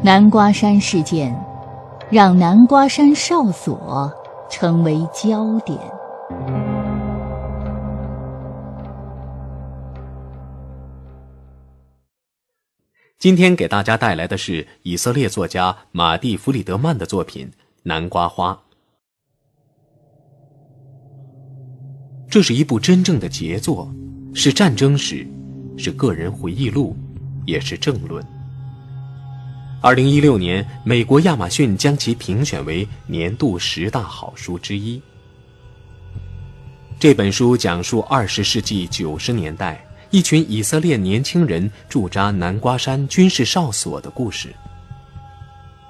南瓜山事件，让南瓜山哨所成为焦点。今天给大家带来的是以色列作家马蒂·弗里德曼的作品《南瓜花》。这是一部真正的杰作，是战争史，是个人回忆录，也是政论。二零一六年，美国亚马逊将其评选为年度十大好书之一。这本书讲述二十世纪九十年代一群以色列年轻人驻扎南瓜山军事哨所的故事。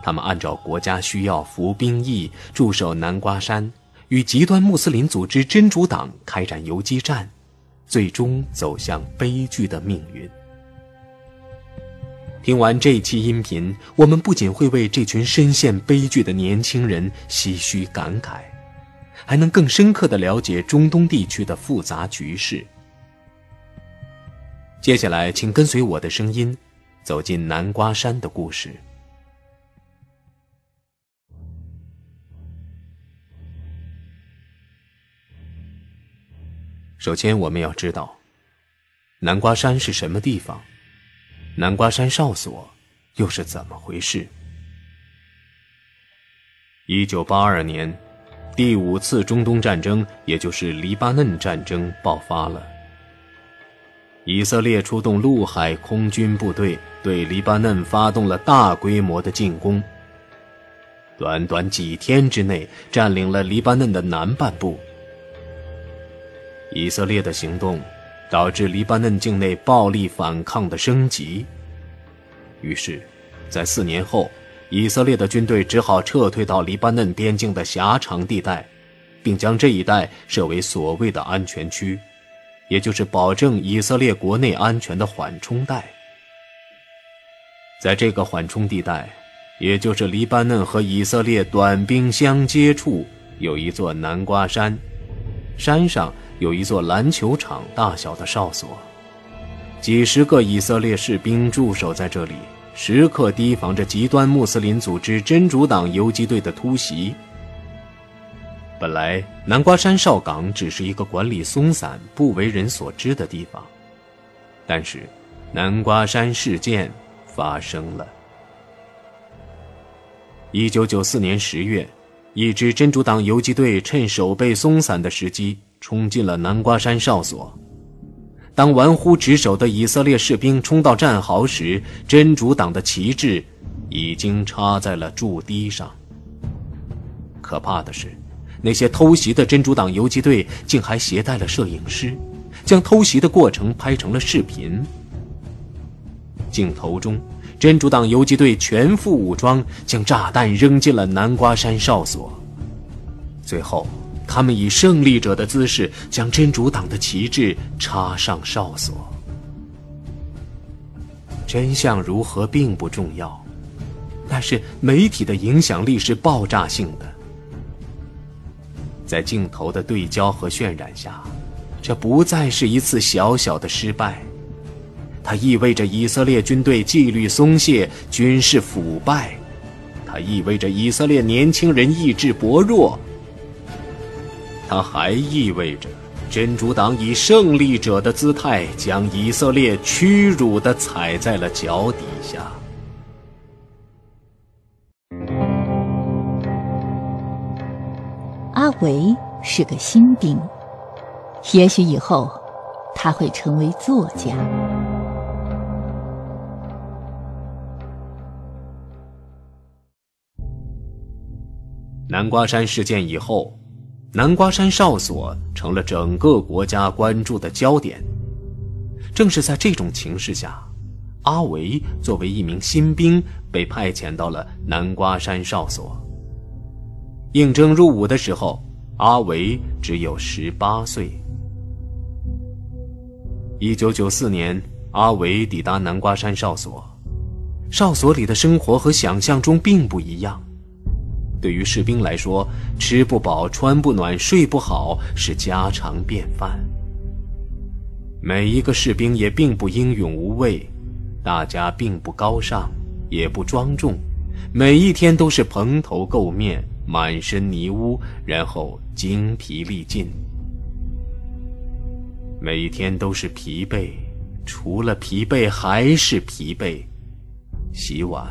他们按照国家需要服兵役，驻守南瓜山，与极端穆斯林组织真主党开展游击战，最终走向悲剧的命运。听完这期音频，我们不仅会为这群深陷悲剧的年轻人唏嘘感慨，还能更深刻的了解中东地区的复杂局势。接下来，请跟随我的声音，走进南瓜山的故事。首先，我们要知道，南瓜山是什么地方。南瓜山哨所又是怎么回事？一九八二年，第五次中东战争，也就是黎巴嫩战争爆发了。以色列出动陆海空军部队，对黎巴嫩发动了大规模的进攻。短短几天之内，占领了黎巴嫩的南半部。以色列的行动。导致黎巴嫩境内暴力反抗的升级。于是，在四年后，以色列的军队只好撤退到黎巴嫩边境的狭长地带，并将这一带设为所谓的安全区，也就是保证以色列国内安全的缓冲带。在这个缓冲地带，也就是黎巴嫩和以色列短兵相接处，有一座南瓜山，山上。有一座篮球场大小的哨所，几十个以色列士兵驻守在这里，时刻提防着极端穆斯林组织真主党游击队的突袭。本来南瓜山哨岗只是一个管理松散、不为人所知的地方，但是南瓜山事件发生了。一九九四年十月，一支真主党游击队趁守备松散的时机。冲进了南瓜山哨所。当玩忽职守的以色列士兵冲到战壕时，真主党的旗帜已经插在了驻堤上。可怕的是，那些偷袭的真主党游击队竟还携带了摄影师，将偷袭的过程拍成了视频。镜头中，真主党游击队全副武装，将炸弹扔进了南瓜山哨所。最后。他们以胜利者的姿势将真主党的旗帜插上哨所。真相如何并不重要，但是媒体的影响力是爆炸性的。在镜头的对焦和渲染下，这不再是一次小小的失败，它意味着以色列军队纪律松懈、军事腐败，它意味着以色列年轻人意志薄弱。它还意味着，真主党以胜利者的姿态，将以色列屈辱地踩在了脚底下。阿维是个新兵，也许以后他会成为作家。南瓜山事件以后。南瓜山哨所成了整个国家关注的焦点。正是在这种情势下，阿维作为一名新兵被派遣到了南瓜山哨所。应征入伍的时候，阿维只有十八岁。一九九四年，阿维抵达南瓜山哨所，哨所里的生活和想象中并不一样。对于士兵来说，吃不饱、穿不暖、睡不好是家常便饭。每一个士兵也并不英勇无畏，大家并不高尚，也不庄重，每一天都是蓬头垢面、满身泥污，然后精疲力尽。每一天都是疲惫，除了疲惫还是疲惫。洗碗、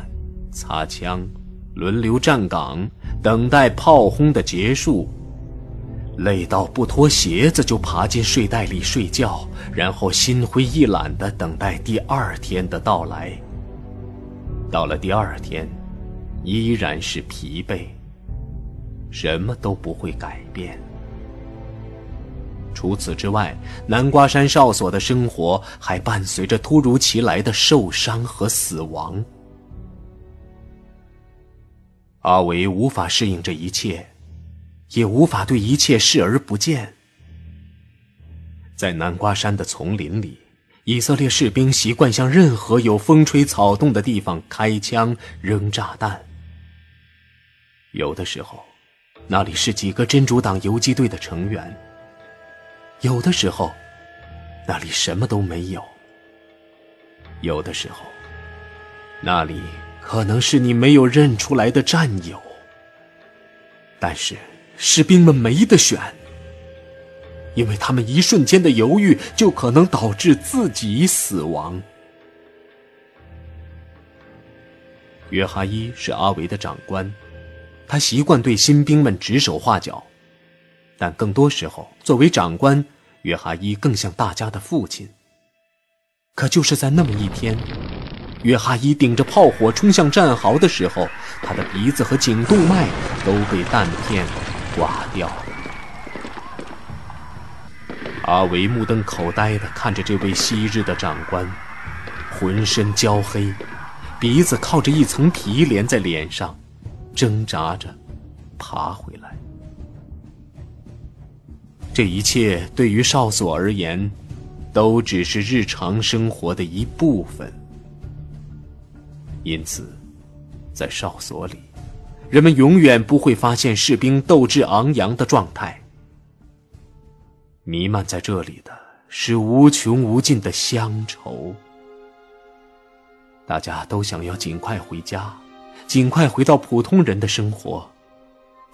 擦枪，轮流站岗，等待炮轰的结束。累到不脱鞋子就爬进睡袋里睡觉，然后心灰意懒地等待第二天的到来。到了第二天，依然是疲惫，什么都不会改变。除此之外，南瓜山哨所的生活还伴随着突如其来的受伤和死亡。阿维无法适应这一切。也无法对一切视而不见。在南瓜山的丛林里，以色列士兵习惯向任何有风吹草动的地方开枪扔炸弹。有的时候，那里是几个真主党游击队的成员；有的时候，那里什么都没有；有的时候，那里可能是你没有认出来的战友。但是。士兵们没得选，因为他们一瞬间的犹豫就可能导致自己死亡。约哈伊是阿维的长官，他习惯对新兵们指手画脚，但更多时候，作为长官，约哈伊更像大家的父亲。可就是在那么一天，约哈伊顶着炮火冲向战壕的时候，他的鼻子和颈动脉都被弹片。刮掉了。阿维目瞪口呆地看着这位昔日的长官，浑身焦黑，鼻子靠着一层皮连在脸上，挣扎着爬回来。这一切对于哨所而言，都只是日常生活的一部分。因此，在哨所里。人们永远不会发现士兵斗志昂扬的状态。弥漫在这里的是无穷无尽的乡愁。大家都想要尽快回家，尽快回到普通人的生活，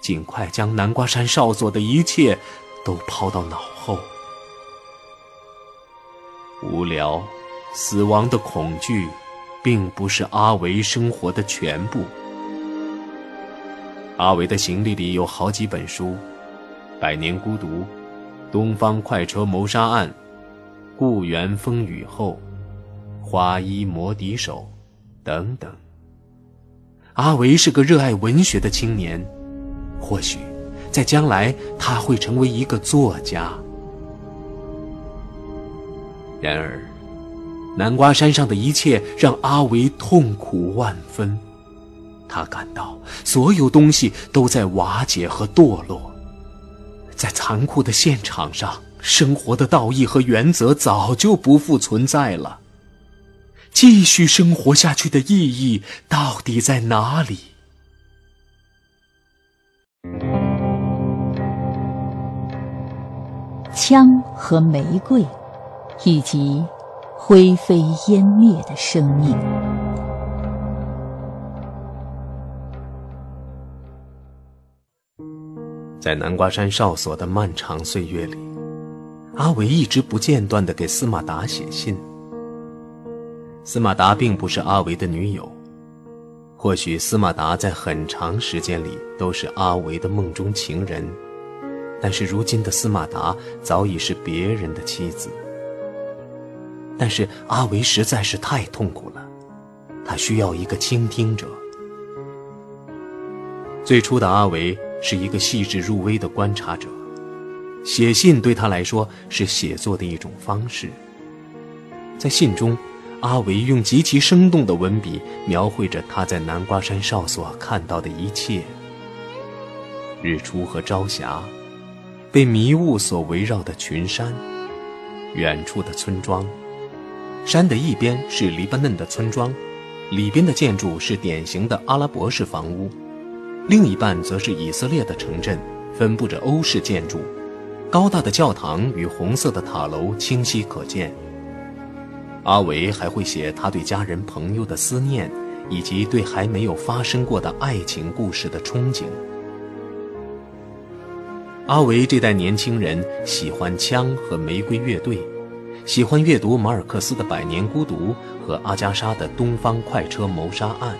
尽快将南瓜山哨所的一切都抛到脑后。无聊、死亡的恐惧，并不是阿维生活的全部。阿维的行李里有好几本书，《百年孤独》《东方快车谋杀案》《故园风雨后》《花衣魔笛手》等等。阿维是个热爱文学的青年，或许在将来他会成为一个作家。然而，南瓜山上的一切让阿维痛苦万分。他感到所有东西都在瓦解和堕落，在残酷的现场上，生活的道义和原则早就不复存在了。继续生活下去的意义到底在哪里？枪和玫瑰，以及灰飞烟灭的生命。在南瓜山哨所的漫长岁月里，阿伟一直不间断地给司马达写信。司马达并不是阿维的女友，或许司马达在很长时间里都是阿维的梦中情人，但是如今的司马达早已是别人的妻子。但是阿维实在是太痛苦了，他需要一个倾听者。最初的阿维。是一个细致入微的观察者，写信对他来说是写作的一种方式。在信中，阿维用极其生动的文笔描绘着他在南瓜山哨所看到的一切：日出和朝霞，被迷雾所围绕的群山，远处的村庄。山的一边是黎巴嫩的村庄，里边的建筑是典型的阿拉伯式房屋。另一半则是以色列的城镇，分布着欧式建筑，高大的教堂与红色的塔楼清晰可见。阿维还会写他对家人朋友的思念，以及对还没有发生过的爱情故事的憧憬。阿维这代年轻人喜欢枪和玫瑰乐队，喜欢阅读马尔克斯的《百年孤独》和阿加莎的《东方快车谋杀案》，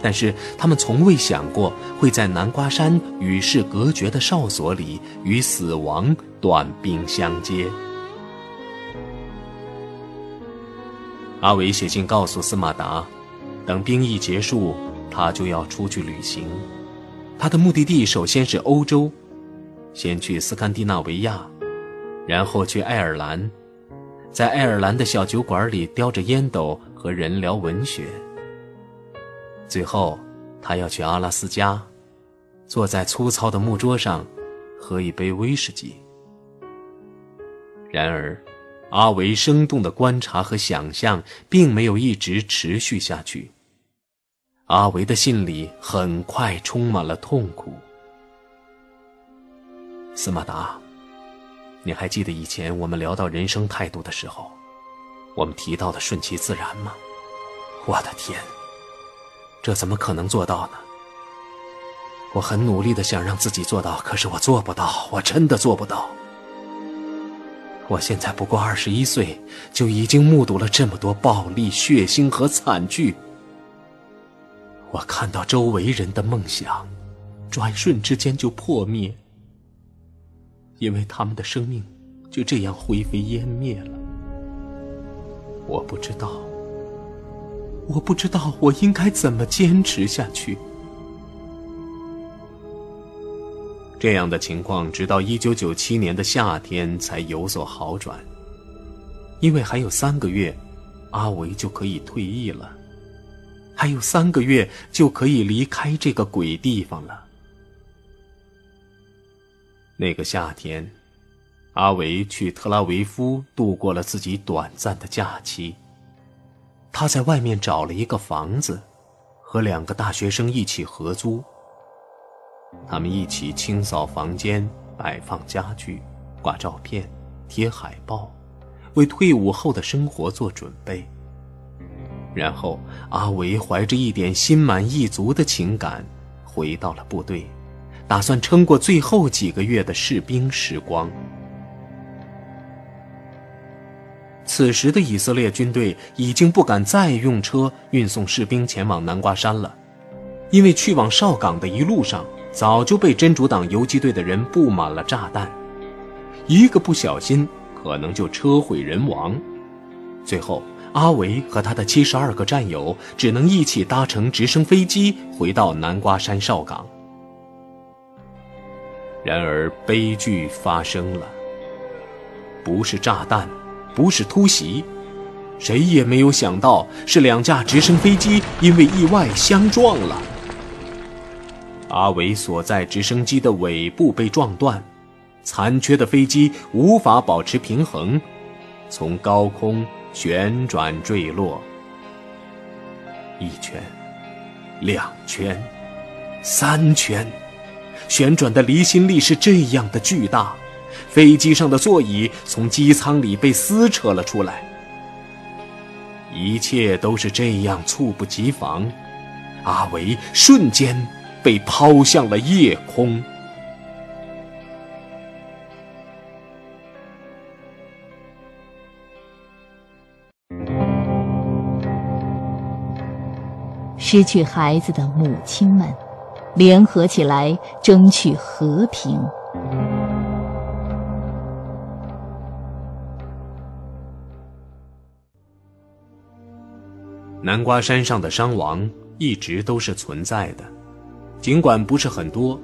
但是他们从未想过会在南瓜山与世隔绝的哨所里与死亡短兵相接。阿伟写信告诉斯马达，等兵役结束，他就要出去旅行。他的目的地首先是欧洲。先去斯堪的纳维亚，然后去爱尔兰，在爱尔兰的小酒馆里叼着烟斗和人聊文学。最后，他要去阿拉斯加，坐在粗糙的木桌上，喝一杯威士忌。然而，阿维生动的观察和想象并没有一直持续下去。阿维的信里很快充满了痛苦。斯马达，你还记得以前我们聊到人生态度的时候，我们提到的顺其自然吗？我的天，这怎么可能做到呢？我很努力的想让自己做到，可是我做不到，我真的做不到。我现在不过二十一岁，就已经目睹了这么多暴力、血腥和惨剧。我看到周围人的梦想，转瞬之间就破灭。因为他们的生命就这样灰飞烟灭了。我不知道，我不知道我应该怎么坚持下去。这样的情况直到一九九七年的夏天才有所好转，因为还有三个月，阿维就可以退役了，还有三个月就可以离开这个鬼地方了。那个夏天，阿维去特拉维夫度过了自己短暂的假期。他在外面找了一个房子，和两个大学生一起合租。他们一起清扫房间、摆放家具、挂照片、贴海报，为退伍后的生活做准备。然后，阿维怀着一点心满意足的情感，回到了部队。打算撑过最后几个月的士兵时光。此时的以色列军队已经不敢再用车运送士兵前往南瓜山了，因为去往哨岗的一路上早就被真主党游击队的人布满了炸弹，一个不小心可能就车毁人亡。最后，阿维和他的七十二个战友只能一起搭乘直升飞机回到南瓜山哨岗。然而，悲剧发生了。不是炸弹，不是突袭，谁也没有想到是两架直升飞机因为意外相撞了。阿伟所在直升机的尾部被撞断，残缺的飞机无法保持平衡，从高空旋转坠落。一圈，两圈，三圈。旋转的离心力是这样的巨大，飞机上的座椅从机舱里被撕扯了出来。一切都是这样猝不及防，阿维瞬间被抛向了夜空。失去孩子的母亲们。联合起来争取和平。南瓜山上的伤亡一直都是存在的，尽管不是很多，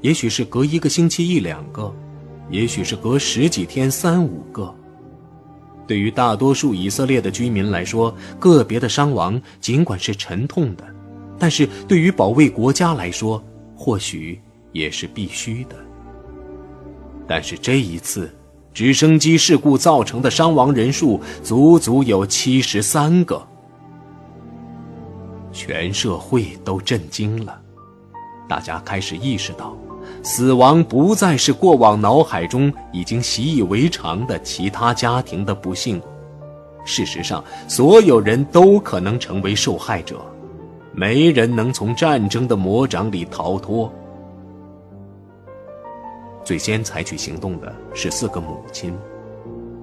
也许是隔一个星期一两个，也许是隔十几天三五个。对于大多数以色列的居民来说，个别的伤亡尽管是沉痛的。但是对于保卫国家来说，或许也是必须的。但是这一次，直升机事故造成的伤亡人数足足有七十三个，全社会都震惊了。大家开始意识到，死亡不再是过往脑海中已经习以为常的其他家庭的不幸，事实上，所有人都可能成为受害者，没人能从战争的魔掌里逃脱。最先采取行动的是四个母亲，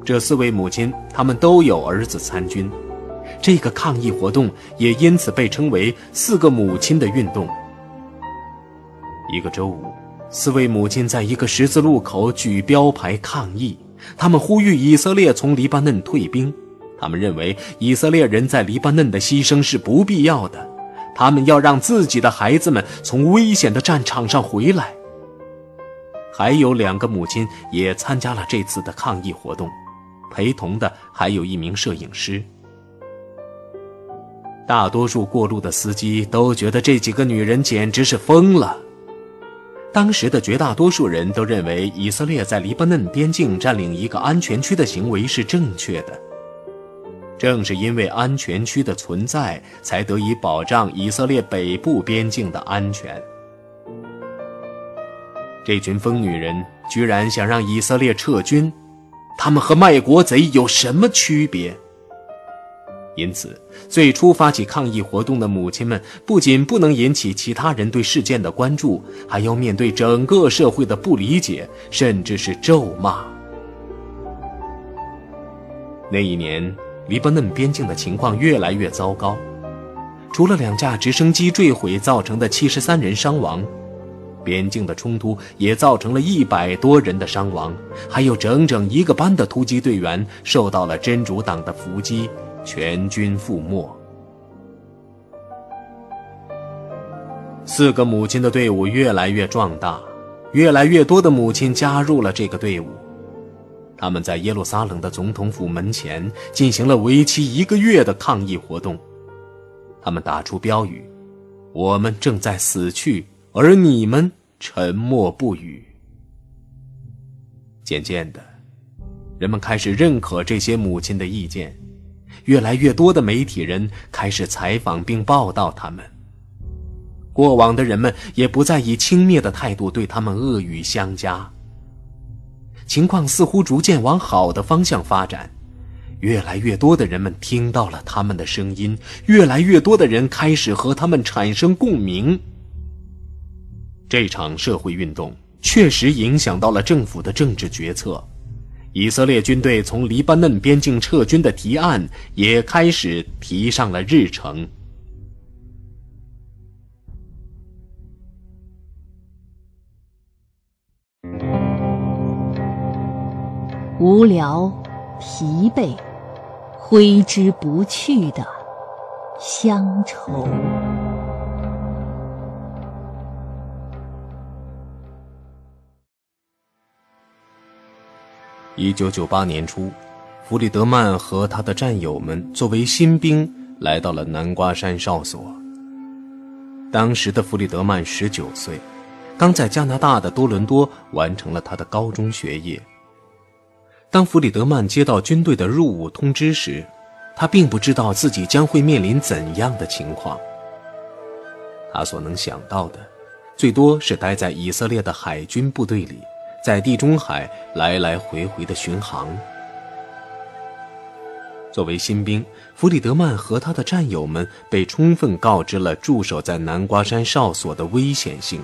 这四位母亲，她们都有儿子参军，这个抗议活动也因此被称为“四个母亲”的运动。一个周五，四位母亲在一个十字路口举标牌抗议，他们呼吁以色列从黎巴嫩退兵。他们认为以色列人在黎巴嫩的牺牲是不必要的，他们要让自己的孩子们从危险的战场上回来。还有两个母亲也参加了这次的抗议活动，陪同的还有一名摄影师。大多数过路的司机都觉得这几个女人简直是疯了。当时的绝大多数人都认为以色列在黎巴嫩边境占领一个安全区的行为是正确的。正是因为安全区的存在，才得以保障以色列北部边境的安全。这群疯女人居然想让以色列撤军，他们和卖国贼有什么区别？因此，最初发起抗议活动的母亲们不仅不能引起其他人对事件的关注，还要面对整个社会的不理解，甚至是咒骂。那一年。黎巴嫩边境的情况越来越糟糕，除了两架直升机坠毁造成的七十三人伤亡，边境的冲突也造成了一百多人的伤亡，还有整整一个班的突击队员受到了真主党的伏击，全军覆没。四个母亲的队伍越来越壮大，越来越多的母亲加入了这个队伍。他们在耶路撒冷的总统府门前进行了为期一个月的抗议活动，他们打出标语：“我们正在死去，而你们沉默不语。”渐渐的，人们开始认可这些母亲的意见，越来越多的媒体人开始采访并报道他们。过往的人们也不再以轻蔑的态度对他们恶语相加。情况似乎逐渐往好的方向发展，越来越多的人们听到了他们的声音，越来越多的人开始和他们产生共鸣。这场社会运动确实影响到了政府的政治决策，以色列军队从黎巴嫩边境撤军的提案也开始提上了日程。无聊、疲惫、挥之不去的乡愁。一九九八年初，弗里德曼和他的战友们作为新兵来到了南瓜山哨所。当时的弗里德曼十九岁，刚在加拿大的多伦多完成了他的高中学业。当弗里德曼接到军队的入伍通知时，他并不知道自己将会面临怎样的情况。他所能想到的，最多是待在以色列的海军部队里，在地中海来来回回的巡航。作为新兵，弗里德曼和他的战友们被充分告知了驻守在南瓜山哨所的危险性。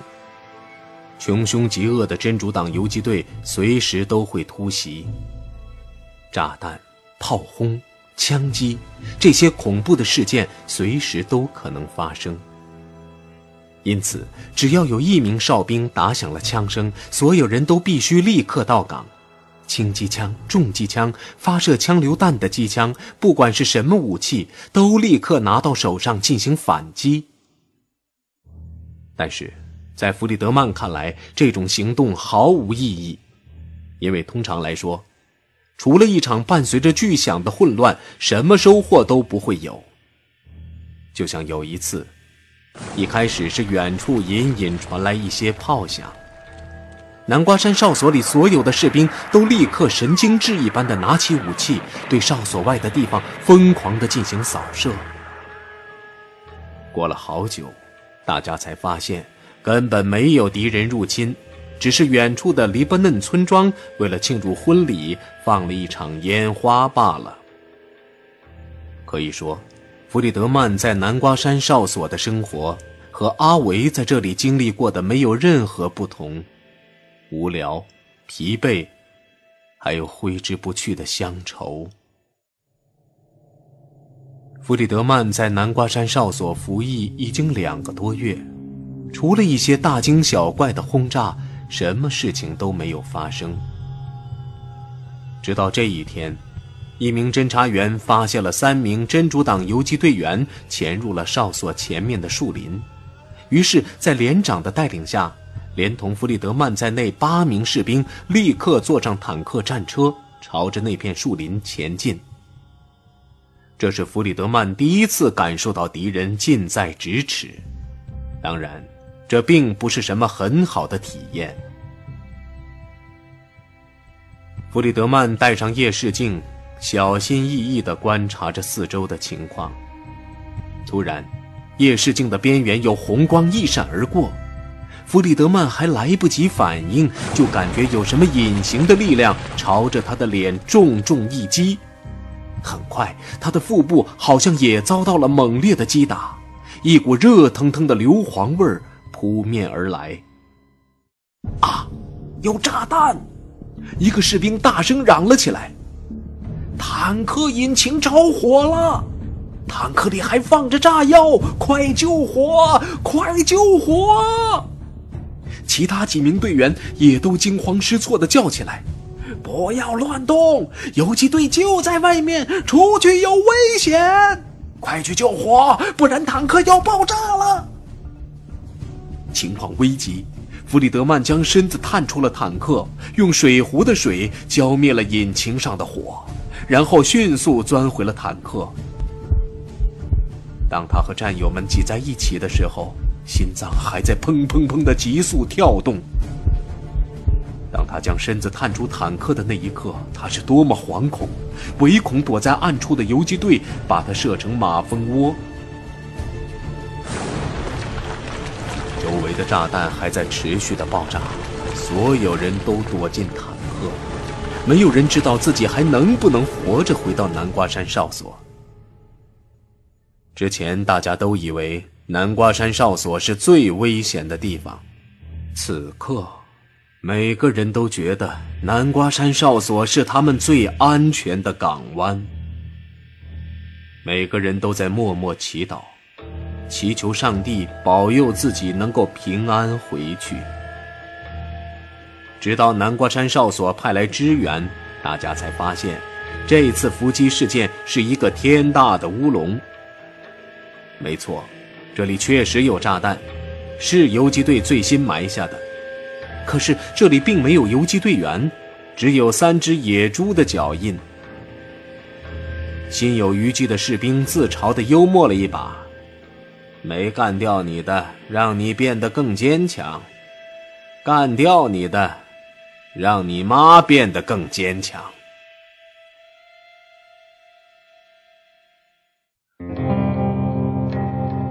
穷凶极恶的真主党游击队随时都会突袭。炸弹、炮轰、枪击，这些恐怖的事件随时都可能发生。因此，只要有一名哨兵打响了枪声，所有人都必须立刻到岗。轻机枪、重机枪、发射枪榴弹的机枪，不管是什么武器，都立刻拿到手上进行反击。但是，在弗里德曼看来，这种行动毫无意义，因为通常来说。除了一场伴随着巨响的混乱，什么收获都不会有。就像有一次，一开始是远处隐隐传来一些炮响，南瓜山哨所里所有的士兵都立刻神经质一般的拿起武器，对哨所外的地方疯狂的进行扫射。过了好久，大家才发现根本没有敌人入侵。只是远处的黎巴嫩村庄为了庆祝婚礼，放了一场烟花罢了。可以说，弗里德曼在南瓜山哨所的生活和阿维在这里经历过的没有任何不同，无聊、疲惫，还有挥之不去的乡愁。弗里德曼在南瓜山哨所服役已经两个多月，除了一些大惊小怪的轰炸，什么事情都没有发生。直到这一天。一名侦查员发现了三名真主党游击队员潜入了哨所前面的树林，于是，在连长的带领下，连同弗里德曼在内八名士兵立刻坐上坦克战车，朝着那片树林前进。这是弗里德曼第一次感受到敌人近在咫尺，当然，这并不是什么很好的体验。弗里德曼戴上夜视镜。小心翼翼地观察着四周的情况。突然，夜视镜的边缘有红光一闪而过，弗里德曼还来不及反应，就感觉有什么隐形的力量朝着他的脸重重一击。很快，他的腹部好像也遭到了猛烈的击打，一股热腾腾的硫磺味儿扑面而来。啊！有炸弹！一个士兵大声嚷了起来。坦克引擎着火了，坦克里还放着炸药，快救火！快救火！其他几名队员也都惊慌失措地叫起来：“不要乱动，游击队就在外面，出去有危险！快去救火，不然坦克要爆炸了！”情况危急，弗里德曼将身子探出了坦克，用水壶的水浇灭了引擎上的火。然后迅速钻回了坦克。当他和战友们挤在一起的时候，心脏还在砰砰砰的急速跳动。当他将身子探出坦克的那一刻，他是多么惶恐，唯恐躲在暗处的游击队把他射成马蜂窝。的炸弹还在持续的爆炸，所有人都躲进坦克。没有人知道自己还能不能活着回到南瓜山哨所。之前大家都以为南瓜山哨所是最危险的地方，此刻，每个人都觉得南瓜山哨所是他们最安全的港湾。每个人都在默默祈祷，祈求上帝保佑自己能够平安回去。直到南瓜山哨所派来支援，大家才发现，这次伏击事件是一个天大的乌龙。没错，这里确实有炸弹，是游击队最新埋下的。可是这里并没有游击队员，只有三只野猪的脚印。心有余悸的士兵自嘲地幽默了一把：“没干掉你的，让你变得更坚强；干掉你的。”让你妈变得更坚强。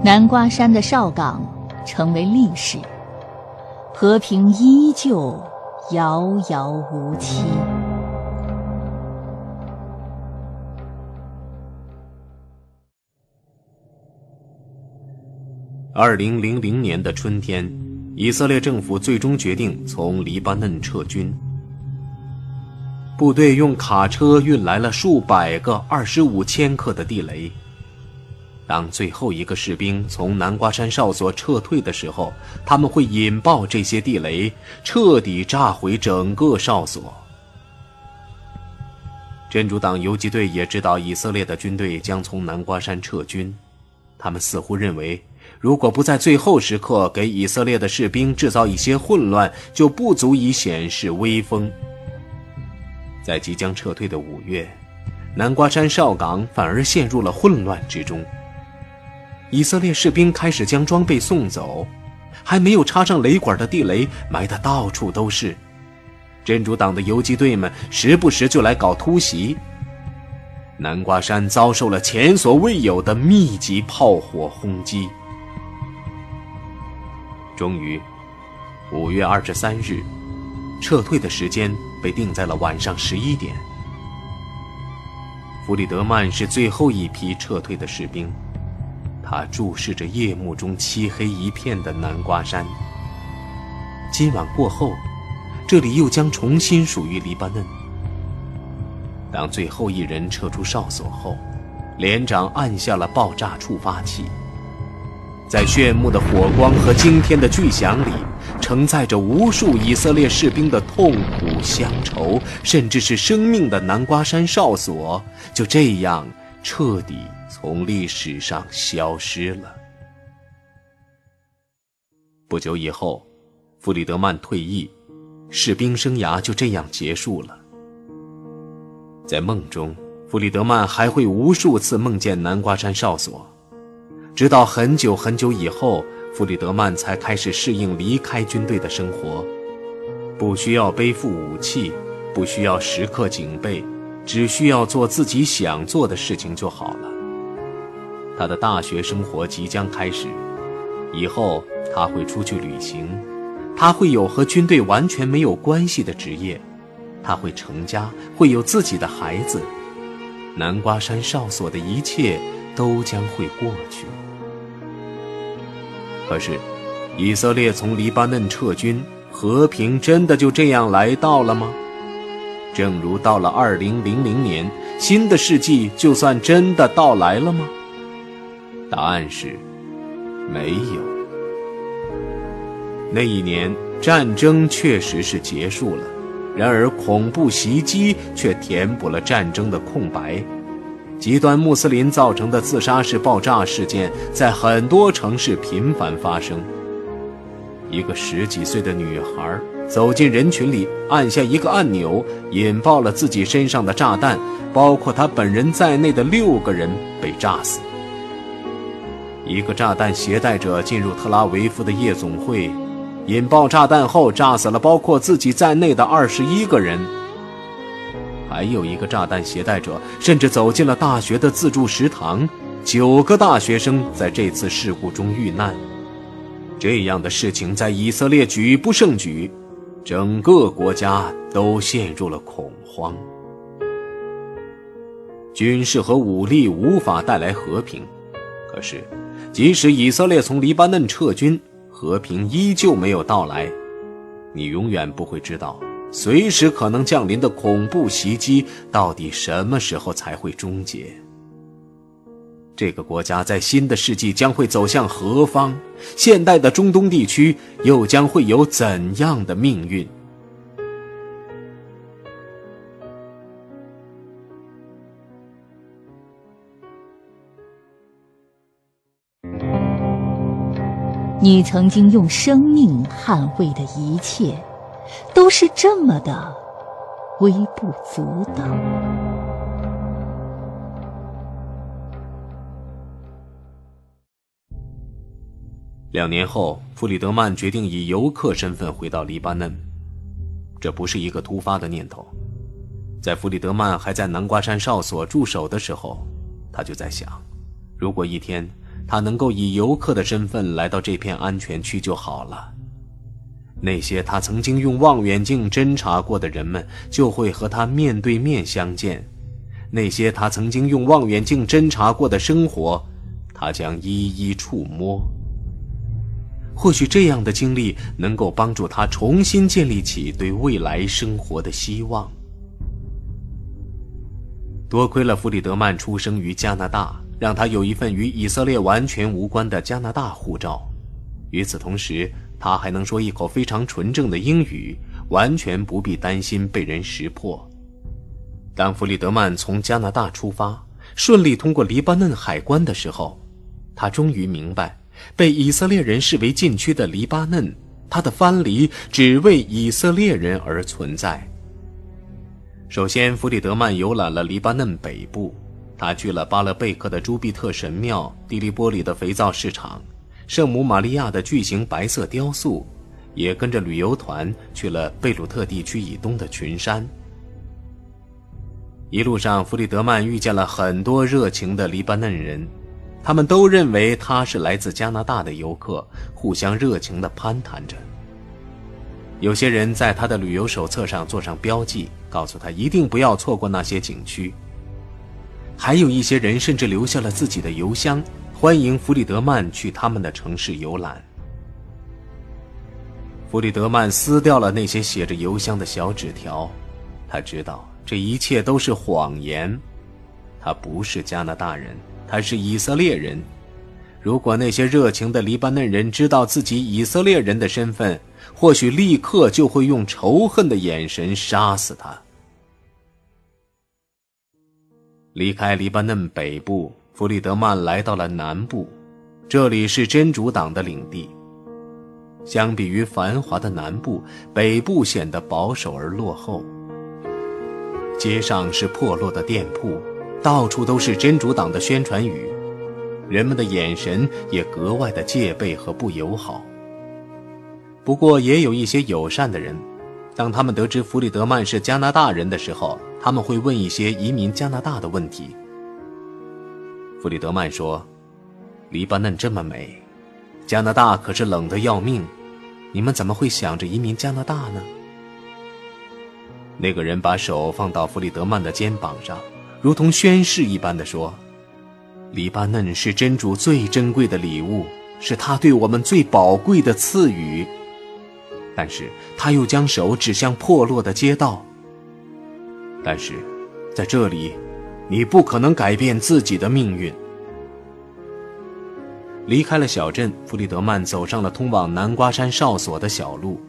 南瓜山的哨岗成为历史，和平依旧遥遥无期。二零零零年的春天。以色列政府最终决定从黎巴嫩撤军。部队用卡车运来了数百个二十五千克的地雷。当最后一个士兵从南瓜山哨所撤退的时候，他们会引爆这些地雷，彻底炸毁整个哨所。真主党游击队也知道以色列的军队将从南瓜山撤军，他们似乎认为。如果不在最后时刻给以色列的士兵制造一些混乱，就不足以显示威风。在即将撤退的五月，南瓜山哨岗反而陷入了混乱之中。以色列士兵开始将装备送走，还没有插上雷管的地雷埋得到处都是。真主党的游击队们时不时就来搞突袭。南瓜山遭受了前所未有的密集炮火轰击。终于，五月二十三日，撤退的时间被定在了晚上十一点。弗里德曼是最后一批撤退的士兵，他注视着夜幕中漆黑一片的南瓜山。今晚过后，这里又将重新属于黎巴嫩。当最后一人撤出哨所后，连长按下了爆炸触发器。在炫目的火光和惊天的巨响里，承载着无数以色列士兵的痛苦、乡愁，甚至是生命的南瓜山哨所，就这样彻底从历史上消失了。不久以后，弗里德曼退役，士兵生涯就这样结束了。在梦中，弗里德曼还会无数次梦见南瓜山哨所。直到很久很久以后，弗里德曼才开始适应离开军队的生活，不需要背负武器，不需要时刻警备，只需要做自己想做的事情就好了。他的大学生活即将开始，以后他会出去旅行，他会有和军队完全没有关系的职业，他会成家，会有自己的孩子。南瓜山哨所的一切都将会过去。可是，以色列从黎巴嫩撤军，和平真的就这样来到了吗？正如到了二零零零年，新的世纪就算真的到来了吗？答案是，没有。那一年，战争确实是结束了，然而恐怖袭击却填补了战争的空白。极端穆斯林造成的自杀式爆炸事件在很多城市频繁发生。一个十几岁的女孩走进人群里，按下一个按钮，引爆了自己身上的炸弹，包括她本人在内的六个人被炸死。一个炸弹携带者进入特拉维夫的夜总会，引爆炸弹后炸死了包括自己在内的二十一个人。还有一个炸弹携带者甚至走进了大学的自助食堂，九个大学生在这次事故中遇难。这样的事情在以色列举不胜举，整个国家都陷入了恐慌。军事和武力无法带来和平，可是，即使以色列从黎巴嫩撤军，和平依旧没有到来。你永远不会知道。随时可能降临的恐怖袭击，到底什么时候才会终结？这个国家在新的世纪将会走向何方？现代的中东地区又将会有怎样的命运？你曾经用生命捍卫的一切。都是这么的微不足道。两年后，弗里德曼决定以游客身份回到黎巴嫩。这不是一个突发的念头，在弗里德曼还在南瓜山哨所驻守的时候，他就在想：如果一天他能够以游客的身份来到这片安全区就好了。那些他曾经用望远镜侦查过的人们，就会和他面对面相见；那些他曾经用望远镜侦查过的生活，他将一一触摸。或许这样的经历能够帮助他重新建立起对未来生活的希望。多亏了弗里德曼出生于加拿大，让他有一份与以色列完全无关的加拿大护照。与此同时，他还能说一口非常纯正的英语，完全不必担心被人识破。当弗里德曼从加拿大出发，顺利通过黎巴嫩海关的时候，他终于明白，被以色列人视为禁区的黎巴嫩，他的藩篱只为以色列人而存在。首先，弗里德曼游览了黎巴嫩北部，他去了巴勒贝克的朱庇特神庙、蒂利波里的肥皂市场。圣母玛利亚的巨型白色雕塑，也跟着旅游团去了贝鲁特地区以东的群山。一路上，弗里德曼遇见了很多热情的黎巴嫩人，他们都认为他是来自加拿大的游客，互相热情地攀谈着。有些人在他的旅游手册上做上标记，告诉他一定不要错过那些景区。还有一些人甚至留下了自己的邮箱，欢迎弗里德曼去他们的城市游览。弗里德曼撕掉了那些写着邮箱的小纸条，他知道这一切都是谎言。他不是加拿大人，他是以色列人。如果那些热情的黎巴嫩人知道自己以色列人的身份，或许立刻就会用仇恨的眼神杀死他。离开黎巴嫩北部，弗里德曼来到了南部，这里是真主党的领地。相比于繁华的南部，北部显得保守而落后。街上是破落的店铺，到处都是真主党的宣传语，人们的眼神也格外的戒备和不友好。不过，也有一些友善的人，当他们得知弗里德曼是加拿大人的时候。他们会问一些移民加拿大的问题。弗里德曼说：“黎巴嫩这么美，加拿大可是冷得要命，你们怎么会想着移民加拿大呢？”那个人把手放到弗里德曼的肩膀上，如同宣誓一般的说：“黎巴嫩是真主最珍贵的礼物，是他对我们最宝贵的赐予。”但是他又将手指向破落的街道。但是，在这里，你不可能改变自己的命运。离开了小镇，弗里德曼走上了通往南瓜山哨所的小路。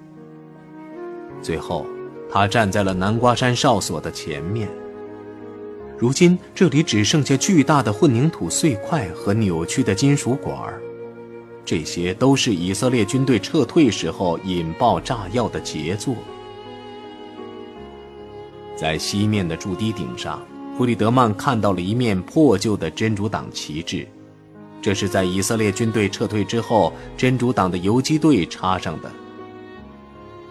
最后，他站在了南瓜山哨所的前面。如今，这里只剩下巨大的混凝土碎块和扭曲的金属管，这些都是以色列军队撤退时候引爆炸药的杰作。在西面的筑堤顶上，弗里德曼看到了一面破旧的真主党旗帜，这是在以色列军队撤退之后，真主党的游击队插上的。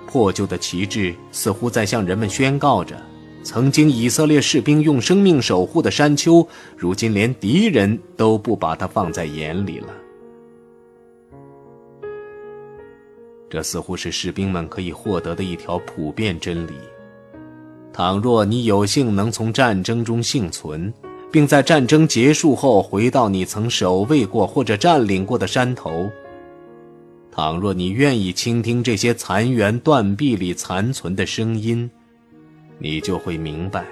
破旧的旗帜似乎在向人们宣告着：曾经以色列士兵用生命守护的山丘，如今连敌人都不把它放在眼里了。这似乎是士兵们可以获得的一条普遍真理。倘若你有幸能从战争中幸存，并在战争结束后回到你曾守卫过或者占领过的山头；倘若你愿意倾听这些残垣断壁里残存的声音，你就会明白，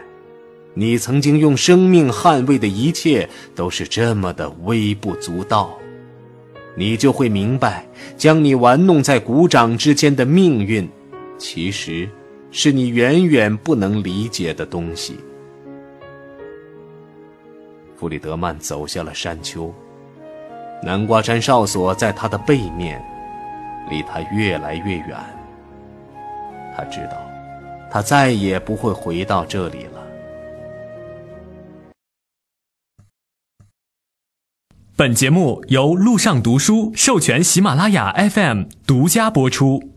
你曾经用生命捍卫的一切都是这么的微不足道。你就会明白，将你玩弄在鼓掌之间的命运，其实。是你远远不能理解的东西。弗里德曼走下了山丘，南瓜山哨所在他的背面，离他越来越远。他知道，他再也不会回到这里了。本节目由路上读书授权喜马拉雅 FM 独家播出。